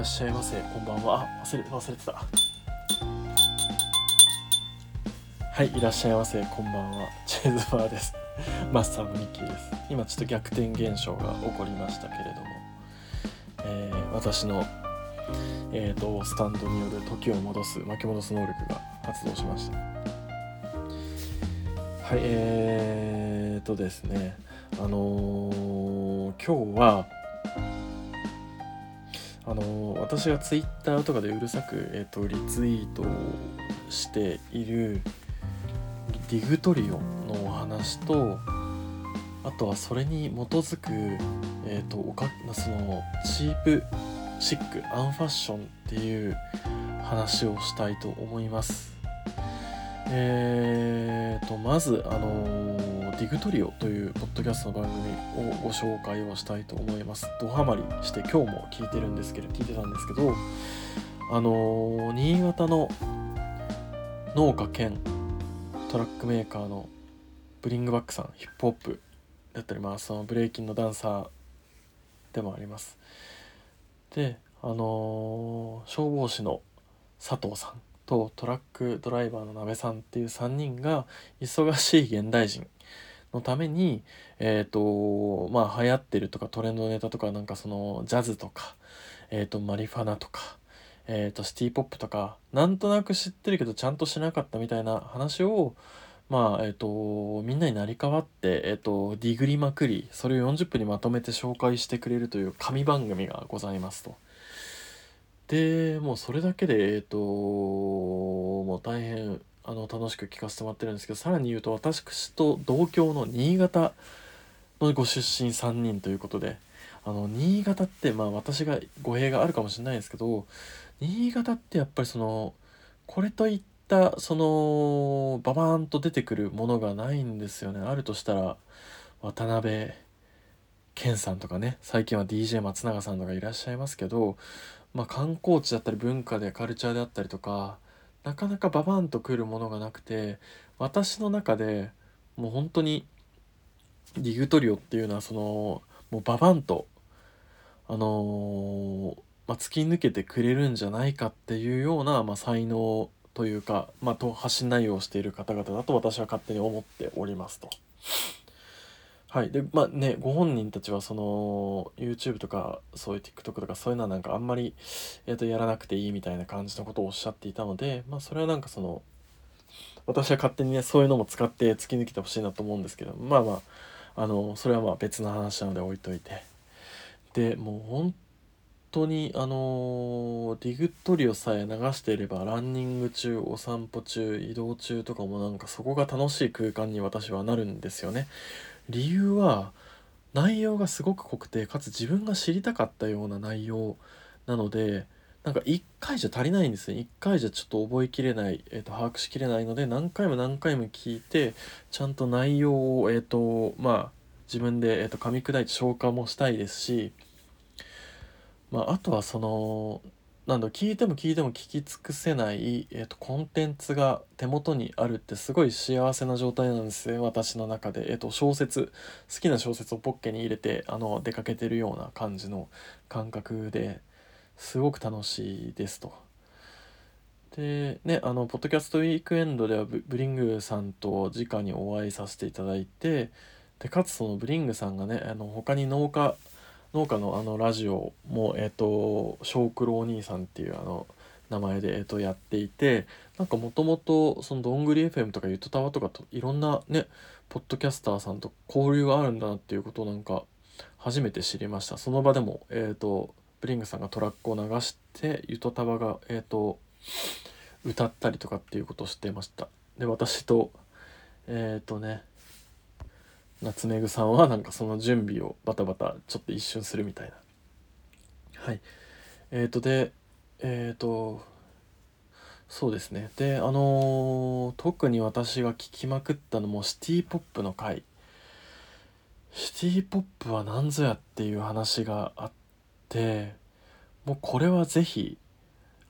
いらっしゃいませ。こんばんは。あ忘れ忘れてた。はいいらっしゃいませ。こんばんは。チェーズバーです。マスターのミッキーです。今ちょっと逆転現象が起こりましたけれども、えー、私のえーと、スタンドによる時を戻す巻き戻す能力が発動しました。はいえーとですね。あのー、今日はあの、私がツイッターとかでうるさく、えーと、リツイートをしているディグトリオのお話とあとはそれに基づく、えーと、おかそのチープシックアンファッションっていう話をしたいと思います。えーとまずあの、ディグトリオというポッドキャストの番組をご紹介をしたいと思います。ドハマりして今日も聞いてるんですけど聞いてたんですけどあのー、新潟の農家兼トラックメーカーのブリングバックさんヒップホップだったりまあそのブレイキンのダンサーでもあります。であのー、消防士の佐藤さんとトラックドライバーの鍋さんっていう3人が忙しい現代人のためにえっ、ー、とまあ流行ってるとかトレンドネタとかなんかそのジャズとか、えーと、マリファナとか、えーとシティポップとかなんとなく知ってるけどちゃんとしなかったみたいな話をまあえっ、とみんなになり代わって、えっ、とディグりまくりそれを40分にまとめて紹介してくれるという神番組がございますと。でもうそれだけでえっ、ともう大変あの楽しく聞かせてもらってるんですけどさらに言うと私と同郷の新潟のご出身3人ということであの新潟ってまあ私が語弊があるかもしれないですけど新潟ってやっぱりそのこれといったそのババーンと出てくるものがないんですよね。あるとしたら渡辺謙さんとかね最近は DJ 松永さんとかいらっしゃいますけど、まあ、観光地だったり文化でカルチャーであったりとかなかなかババンとくるものがなくて私の中でもう本当にディグトリオっていうのはそのもうババンとあのー、まあ、突き抜けてくれるんじゃないかっていうような、まあ、才能というか、まあ、発信内容をしている方々だと私は勝手に思っておりますと。はい。で、まあね、ご本人たちはその YouTube とかそういう TikTok とかそういうのはなんかあんまり、えー、とやらなくていいみたいな感じのことをおっしゃっていたので、まあそれはなんかその、私は勝手にね、そういうのも使って突き抜けてほしいなと思うんですけど、まあまあ、あの、それはまあ別の話なので置いといて。で、もう本当にあのディグトリオさえ流していればランニング中お散歩中移動中とかもなんかそこが楽しい空間に私はなるんですよね。理由は内容がすごく濃くてかつ自分が知りたかったような内容なのでなんか1回じゃ足りないんですね。1回じゃちょっと覚えきれない、えーと、把握しきれないので何回も何回も聞いてちゃんと内容をえっ、ー、とまあ自分で、えーと噛み砕いて消化もしたいですしまあ、あとはそのなんだ聞いても聞いても聞き尽くせない、えーと、コンテンツが手元にあるってすごい幸せな状態なんですよ私の中で、えーと、小説好きな小説をポッケに入れてあの出かけてるような感じの感覚ですごく楽しいですと。でねあのポッドキャストウィークエンドではブリングさんと直にお会いさせていただいてでかつそのブリングさんがねあの他に農家農家のあのラジオもえっ、ー、と小九郎お兄さんっていうあの名前で、えー、とやっていてなんかもともとそのどんぐり FM とかゆとたわとかといろんなねポッドキャスターさんと交流があるんだなっていうことをなんか初めて知りました。その場でもえっ、ー、とブリングさんがトラックを流してゆとたわがえっ、と歌ったりとかっていうことを知ってました。で私とえっ、とね夏目ぐさんはなんかその準備をバタバタちょっと一瞬するみたいな。はい。えーとでえっ、ー、とそうですね。であのー、特に私が聴きまくったのもシティポップの回。シティポップは何ぞやっていう話があってもうこれは是非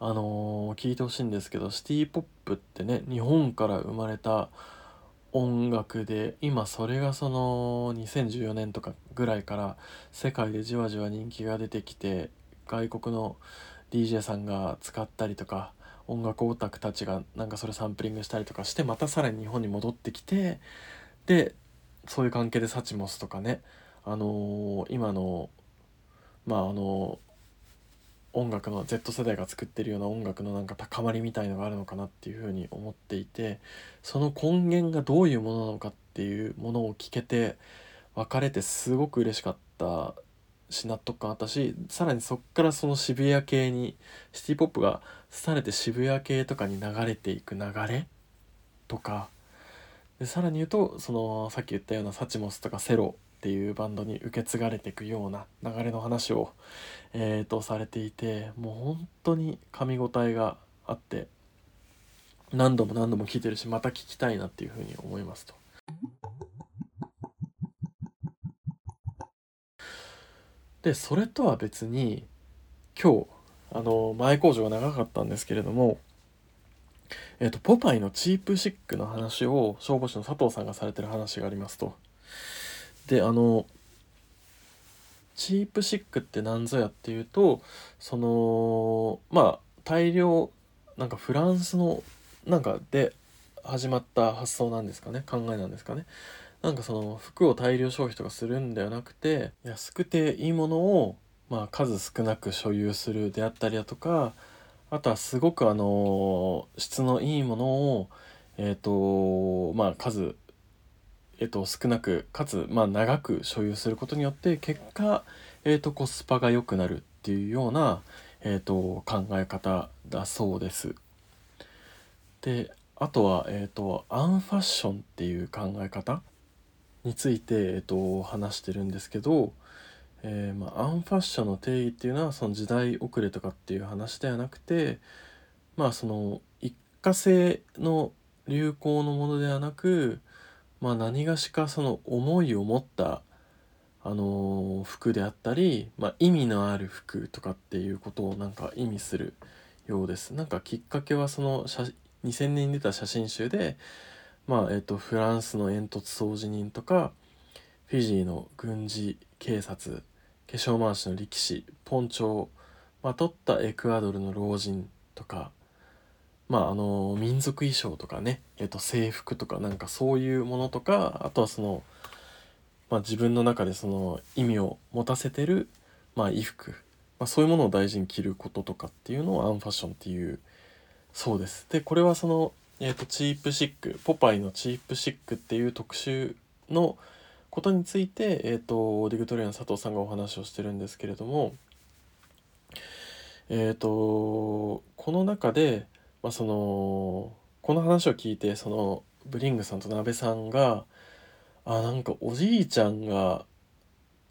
あの、聞いてほしいんですけどシティポップってね日本から生まれた音楽で今それがその2014年とかぐらいから世界でじわじわ人気が出てきて外国の DJ さんが使ったりとか音楽オタクたちがなんかそれサンプリングしたりとかしてまたさらに日本に戻ってきてでそういう関係でサチモスとかねあのー、今のまああの音楽の Z 世代が作ってるような音楽のなんか高まりみたいのがあるのかなっていうふうに思っていてその根源がどういうものなのかっていうものを聞けて別れてすごく嬉しかったし納得感あったしさらにそっからその渋谷系にシティ・ポップが廃れて渋谷系とかに流れていく流れとかでさらに言うとそのさっき言ったようなサチモスとかセロっていうバンドに受け継がれていくような流れの話を、えー、とされていてもう本当に噛み応えがあって何度も何度も聞いてるしまた聞きたいなっていうふうに思いますと。でそれとは別に今日あの前工場が長かったんですけれどもえっ、とポパイのチープシックの話を消防士の佐藤さんがされてる話がありますと。であのチープシックって何ぞやっていうとそのまあ大量なんかフランスのなんかで始まった発想なんですかね考えなんですかね。なんかその服を大量消費とかするんではなくて安くていいものをまあ数少なく所有するであったりだとかあとはすごくあの質のいいものをえっ、ー、とまあ数えっと、少なくかつ、まあ、長く所有することによって結果、えっと、コスパが良くなるっていうような、えっと、考え方だそうです。であとは、えっと、アンファッションっていう考え方について、えっと、話してるんですけど、えー、まあ、アンファッションの定義っていうのはその時代遅れとかっていう話ではなくてまあその一過性の流行のものではなくまあ、何がしかその思いを持った、あのー、服であったり、まあ、意味のある服とかっていうことをなんか意味するようです。なんかきっかけはその2000年に出た写真集で、まあえっと、フランスの煙突掃除人とかフィジーの軍事警察化粧回しの力士ポンチョをまとったエクアドルの老人とかまああの民族衣装とかね、えっと、制服とかなんかそういうものとかあとはその、まあ、自分の中でその意味を持たせてる、まあ、衣服、まあ、そういうものを大事に着ることとかっていうのをアンファッションっていうそうです。でこれはその、えっと、チープシックポパイのチープシックっていう特集のことについて、えっと、ディグトリアの佐藤さんがお話をしてるんですけれどもえっ、とこの中でまあ、そのこの話を聞いてそのブリングさんと鍋さんがあなんかおじいちゃんが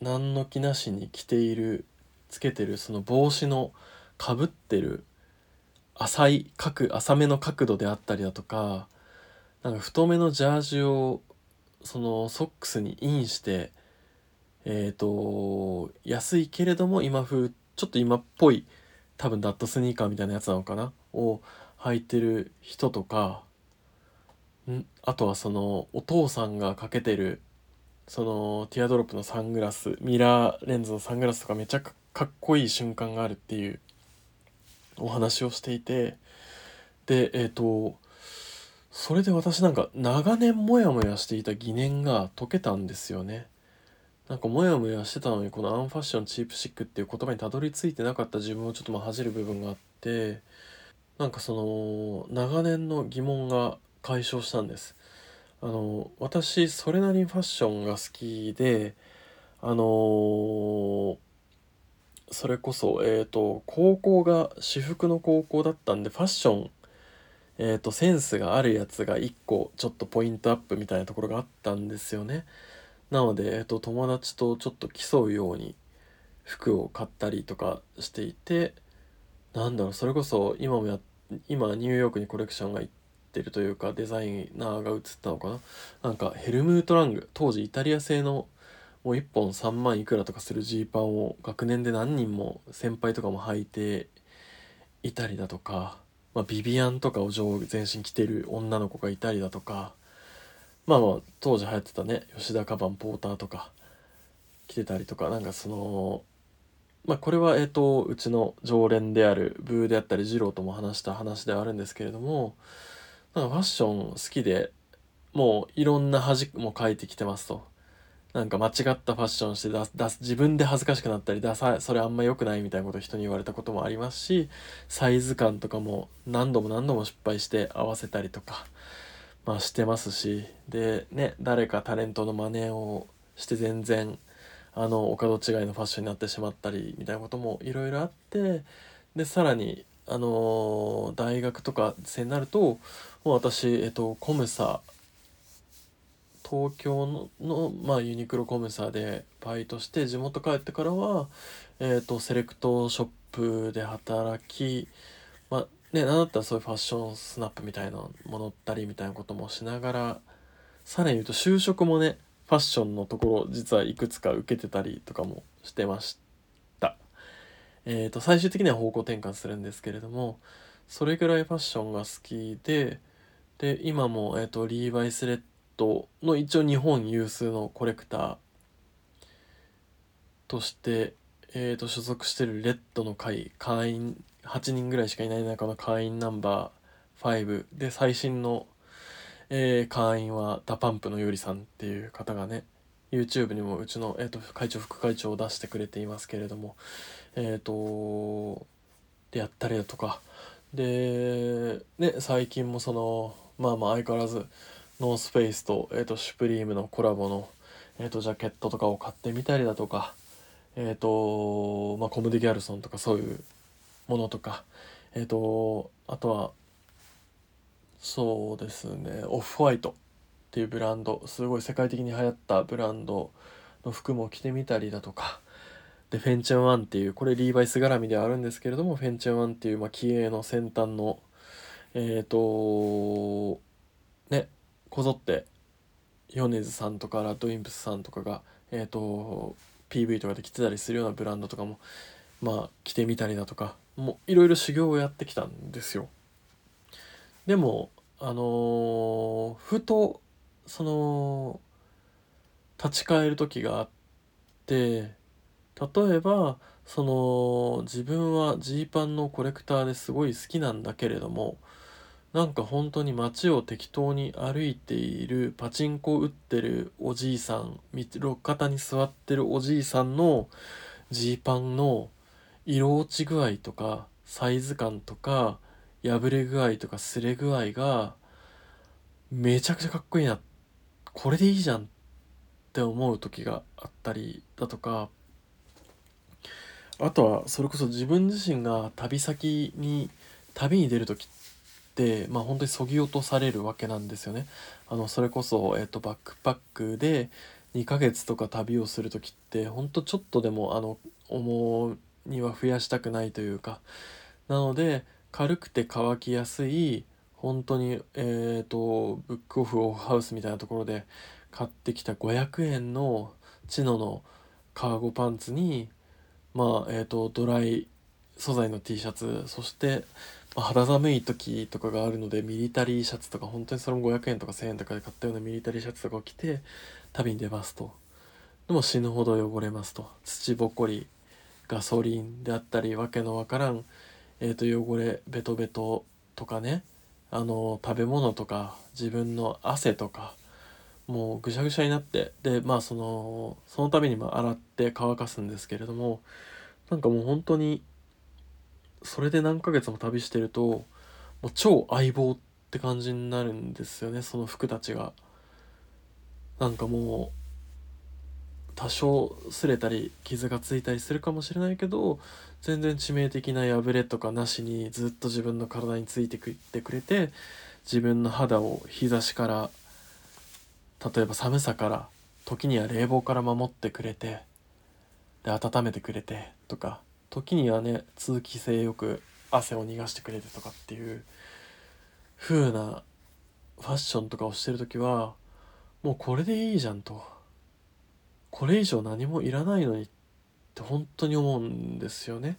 何の気なしに着ているつけてるその帽子のかぶってる浅い角浅めの角度であったりだとかなんか太めのジャージをそのソックスにインしてえっ、ー、と安いけれども今風ちょっと今っぽい多分ダットスニーカーみたいなやつなのかなを履いてる人とかん？あとはそのお父さんがかけてるそのティアドロップのサングラスミラーレンズのサングラスとかめちゃかっこいい瞬間があるっていうお話をしていてでえっ、ー、とそれで私なんか長年モヤモヤしていた疑念が解けたんですよね。なんかモヤモヤしてたのにこのアンファッションチープシックっていう言葉にたどり着いてなかった自分をちょっとまあ恥じる部分があってなんかその長年の疑問が解消したんですあの私それなりにファッションが好きであのー、それこそえ、ー、と高校が私服の高校だったんでファッションえーと、センスがあるやつが1個ちょっとポイントアップみたいなところがあったんですよね。なので、えーと友達とちょっと競うように服を買ったりとかしていてなんだろうそれこそ今もやっ今ニューヨークにコレクションが行ってるというかデザイナーが映ったのかな？なんかヘルムート・ラング当時イタリア製のもう1本3万いくらとかするジーパンを学年で何人も先輩とかも履いていたりだとか、まあ、ビビアンとかを上全身着てる女の子がいたりだとかまあまあ当時流行ってたね吉田カバンポーターとか着てたりとかなんかそのまあ、これは、えっと、うちの常連であるブーであったり二郎とも話した話ではあるんですけれどもなんかファッション好きでもういろんな恥も書いてきてますと。なんか間違ったファッションして出す自分で恥ずかしくなったりダサそれあんま良くないみたいなこと人に言われたこともありますしサイズ感とかも何度も何度も失敗して合わせたりとか、まあ、してますしでね誰かタレントの真似をして全然あのお門違いのファッションになってしまったりみたいなこともいろいろあってでさらにあの大学とか生になるともう私、えっと、コムサ東京の、まあ、ユニクロコムサでバイトして地元帰ってからは、えーと、セレクトショップで働き、まあね、なんだったらそういうファッションスナップみたいなものったりみたいなこともしながらさらに言うと就職もねファッションのところ実はいくつか受けてたりとかもしてました。えーと、最終的には方向転換するんですけれどもそれぐらいファッションが好きでで今も、えーとリーバイスレットの一応日本有数のコレクターとして、えー、と所属してるレッドの会会員8人ぐらいしかいない中の会員ナンバー5で最新の、えー、会員は DA PUMP のよりさんっていう方がね YouTube にもうちの、えーと、会長副会長を出してくれていますけれどもえっ、ー、とでやったりだとか。でね最近もそのまあまあ相変わらずノースフェイスと,、えーと、シュプリームのコラボの、えーと、ジャケットとかを買ってみたりだとか、えっ、ー、とまあ、コムデ・ギャルソンとかそういうものとか、えっ、ー、とあとはそうですねオフホワイトっていうブランドすごい世界的に流行ったブランドの服も着てみたりだとかでフェンチェンワンっていうこれリーバイス絡みではあるんですけれどもフェンチェンワンっていう、まあ、気鋭の先端のえっ、ー、とねこぞって米津さんとかラッドウィンプスさんとかが、えーと、PV とかで着てたりするようなブランドとかもまあ着てみたりだとかもういろいろ修行をやってきたんですよ。でもあの、ふとその立ち返る時があって例えばその自分はジーパンのコレクターですごい好きなんだけれどもなんか本当に街を適当に歩いているパチンコ打ってるおじいさん路肩に座ってるおじいさんのジーパンの色落ち具合とかサイズ感とか破れ具合とかすれ具合がめちゃくちゃかっこいいな。これでいいじゃんって思う時があったりだとか。あとはそれこそ自分自身が旅先に旅に出る時って、まあ、本当にそぎ落とされるわけなんですよね。あのそれこそ、えーと、バックパックで2ヶ月とか旅をする時ってほんとちょっとでもあの重荷は増やしたくないというか。なので軽くて乾きやすい本当にえっ、ー、とブックオフオフハウスみたいなところで買ってきた500円のチノのカーゴパンツにまあえっ、ー、とドライ素材の T シャツそしてまあ、肌寒い時とかがあるのでミリタリーシャツとか本当にそれも500円とか1000円とかで買ったようなミリタリーシャツとかを着て旅に出ますと。でも死ぬほど汚れますと。土ぼこりガソリンであったりわけのわからん、えー、と汚れベトベトとかねあの食べ物とか自分の汗とかもうぐしゃぐしゃになってでまあそのそのためにま洗って乾かすんですけれどもなんかもう本当にそれで何ヶ月も旅してるともう超相棒って感じになるんですよねその服たちが。なんかもう多少擦れたり傷がついたりするかもしれないけど全然致命的な破れとかなしにずっと自分の体についてくってくれて自分の肌を日差しから例えば寒さから時には冷房から守ってくれてで温めてくれてとか時にはね通気性よく汗を逃がしてくれてとかっていう風なファッションとかをしてる時はもうこれでいいじゃんと。これ以上何もいらないのにって本当に思うんですよね。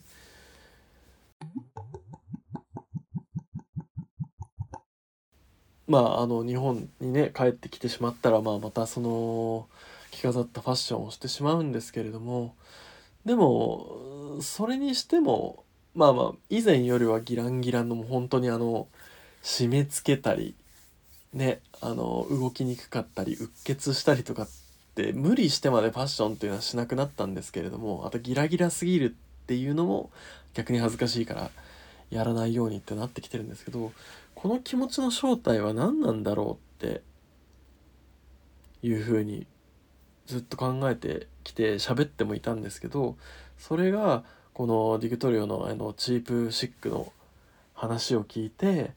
まああの日本にね帰ってきてしまったら、まあ、またその着飾ったファッションをしてしまうんですけれどもでもそれにしてもまあまあ以前よりはギランギランのも本当にあの締め付けたりねあの動きにくかったりうっ血したりとかって無理してまでファッションっていうのはしなくなったんですけれどもあとギラギラすぎるっていうのも逆に恥ずかしいからやらないようにってなってきてるんですけどこの気持ちの正体は何なんだろうっていうふうにずっと考えてきて喋ってもいたんですけどそれがこのディグトリオのあのチープシックの話を聞いて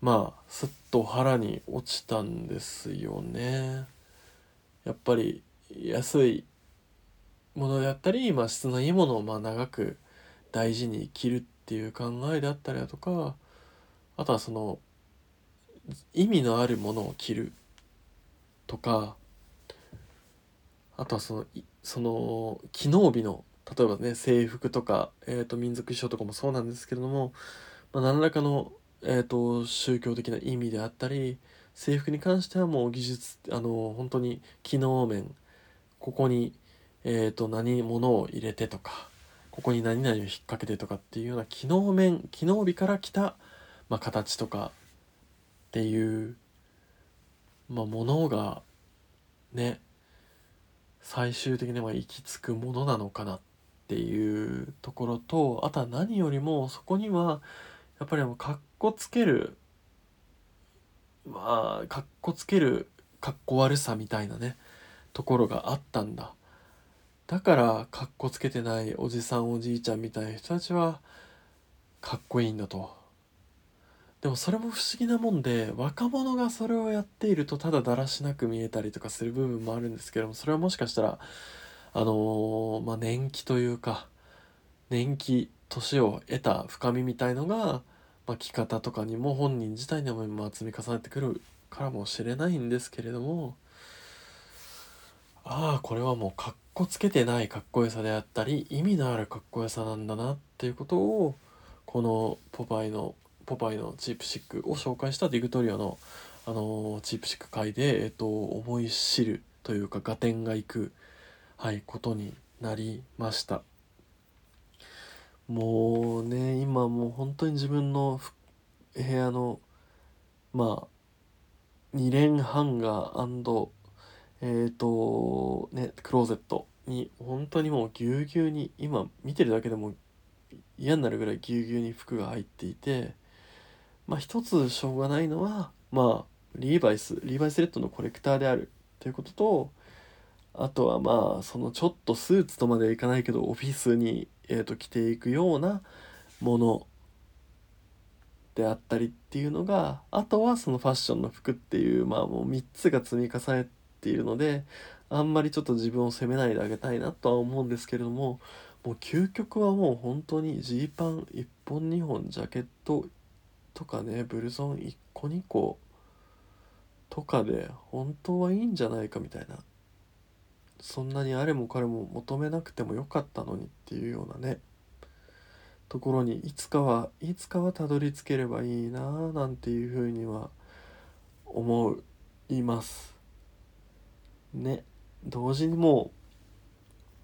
まあすっと腹に落ちたんですよね。やっぱり安いものであったり、まあ、質のいいものをまあ長く大事に着るっていう考えであったりだとかあとはその意味のあるものを着るとかあとはそのその機能美の例えばね制服とか、えー、と民族衣装とかもそうなんですけれども、まあ、何らかの、えー、と宗教的な意味であったり制服に関してはもう技術あの本当に機能面ここに、えー、と何物を入れてとかここに何々を引っ掛けてとかっていうような機能面機能美から来た、まあ、形とかっていう、まあ、ものがね最終的には行き着くものなのかなっていうところとあとは何よりもそこにはやっぱりかっこつけるまあかっこつけるかっこ悪さみたいなねところがあったんだ。だからかっこつけてないおじさんおじいちゃんみたいな人たちはかっこいいんだと。でもそれも不思議なもんで若者がそれをやっているとただだらしなく見えたりとかする部分もあるんですけどもそれはもしかしたらあのー、まあ年季というか年季年を得た深みみたいのが、まあ、着方とかにも本人自体にもまあ積み重ねてくるからもしれないんですけれどもああこれはもうかっこつけてないかっこよさであったり意味のあるかっこよさなんだなっていうことをこのポパイのポパイのチープシックを紹介したディグトリアの、あのチープシック会で、えっと、思い知るというか合点がいく、はい、ことになりました。もうね今もう本当に自分の部屋のまあ2連ハンガーえっ、ー、とねクローゼットに本当にもうぎゅうぎゅうに今見てるだけでも嫌になるぐらいぎゅうぎゅうに服が入っていてまあ一つしょうがないのはまあリーバイスリーバイスレッドのコレクターであるということとあとはまあそのちょっとスーツとまではいかないけどオフィスに、えー、と着ていくようなものであったりっていうのがあとはそのファッションの服っていうまあもう3つが積み重ねているのであんまりちょっと自分を責めないであげたいなとは思うんですけれどももう究極はもう本当にジーパン1本2本ジャケットとかねブルゾン1個2個とかで本当はいいんじゃないかみたいなそんなにあれも彼も求めなくてもよかったのにっていうようなねところにいつかはいつかはたどり着ければいいなぁなんていうふうには思います。ね。同時にも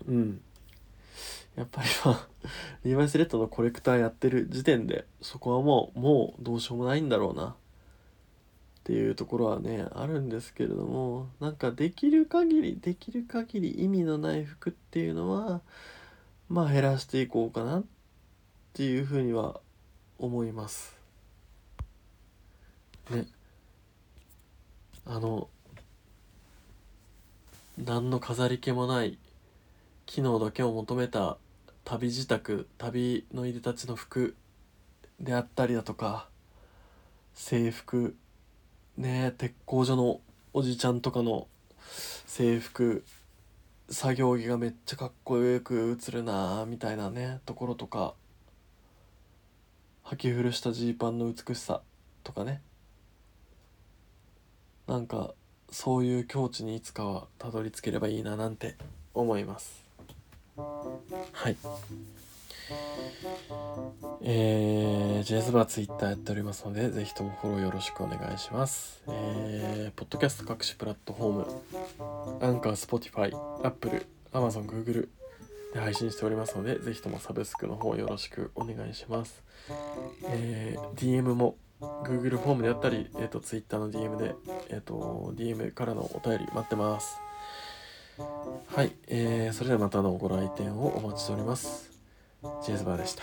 ううん。やっぱりまあリーバイスレッドのコレクターやってる時点でそこはもうもうどうしようもないんだろうな。っていうところはねあるんですけれどもなんかできる限りできる限り意味のない服っていうのはまあ減らしていこうかなっていうふうには思います。ね。あの何の飾り気もない機能だけを求めた旅支度旅のいでたちの服であったりだとか制服ね鉄工所のおじちゃんとかの制服作業着がめっちゃかっこよく映るなみたいなねところとか履き古したジーパンの美しさとかね。なんかそういう境地にいつかはたどり着ければいいななんて思います。はい。えー、ジェズバーツイッターやっておりますので、ぜひともフォローよろしくお願いします。えー、ポッドキャスト各種プラットフォーム、アンカー、スポティファイ、アップル、アマゾン、グーグル、で配信しておりますので、ぜひともサブスクの方よろしくお願いします。えー、DM も Google フォームであったり、えーと、Twitter の DM で、えーと、DM からのお便り待ってます。はい、えー、それではまたのご来店をお待ちしております。ジェズバーでした。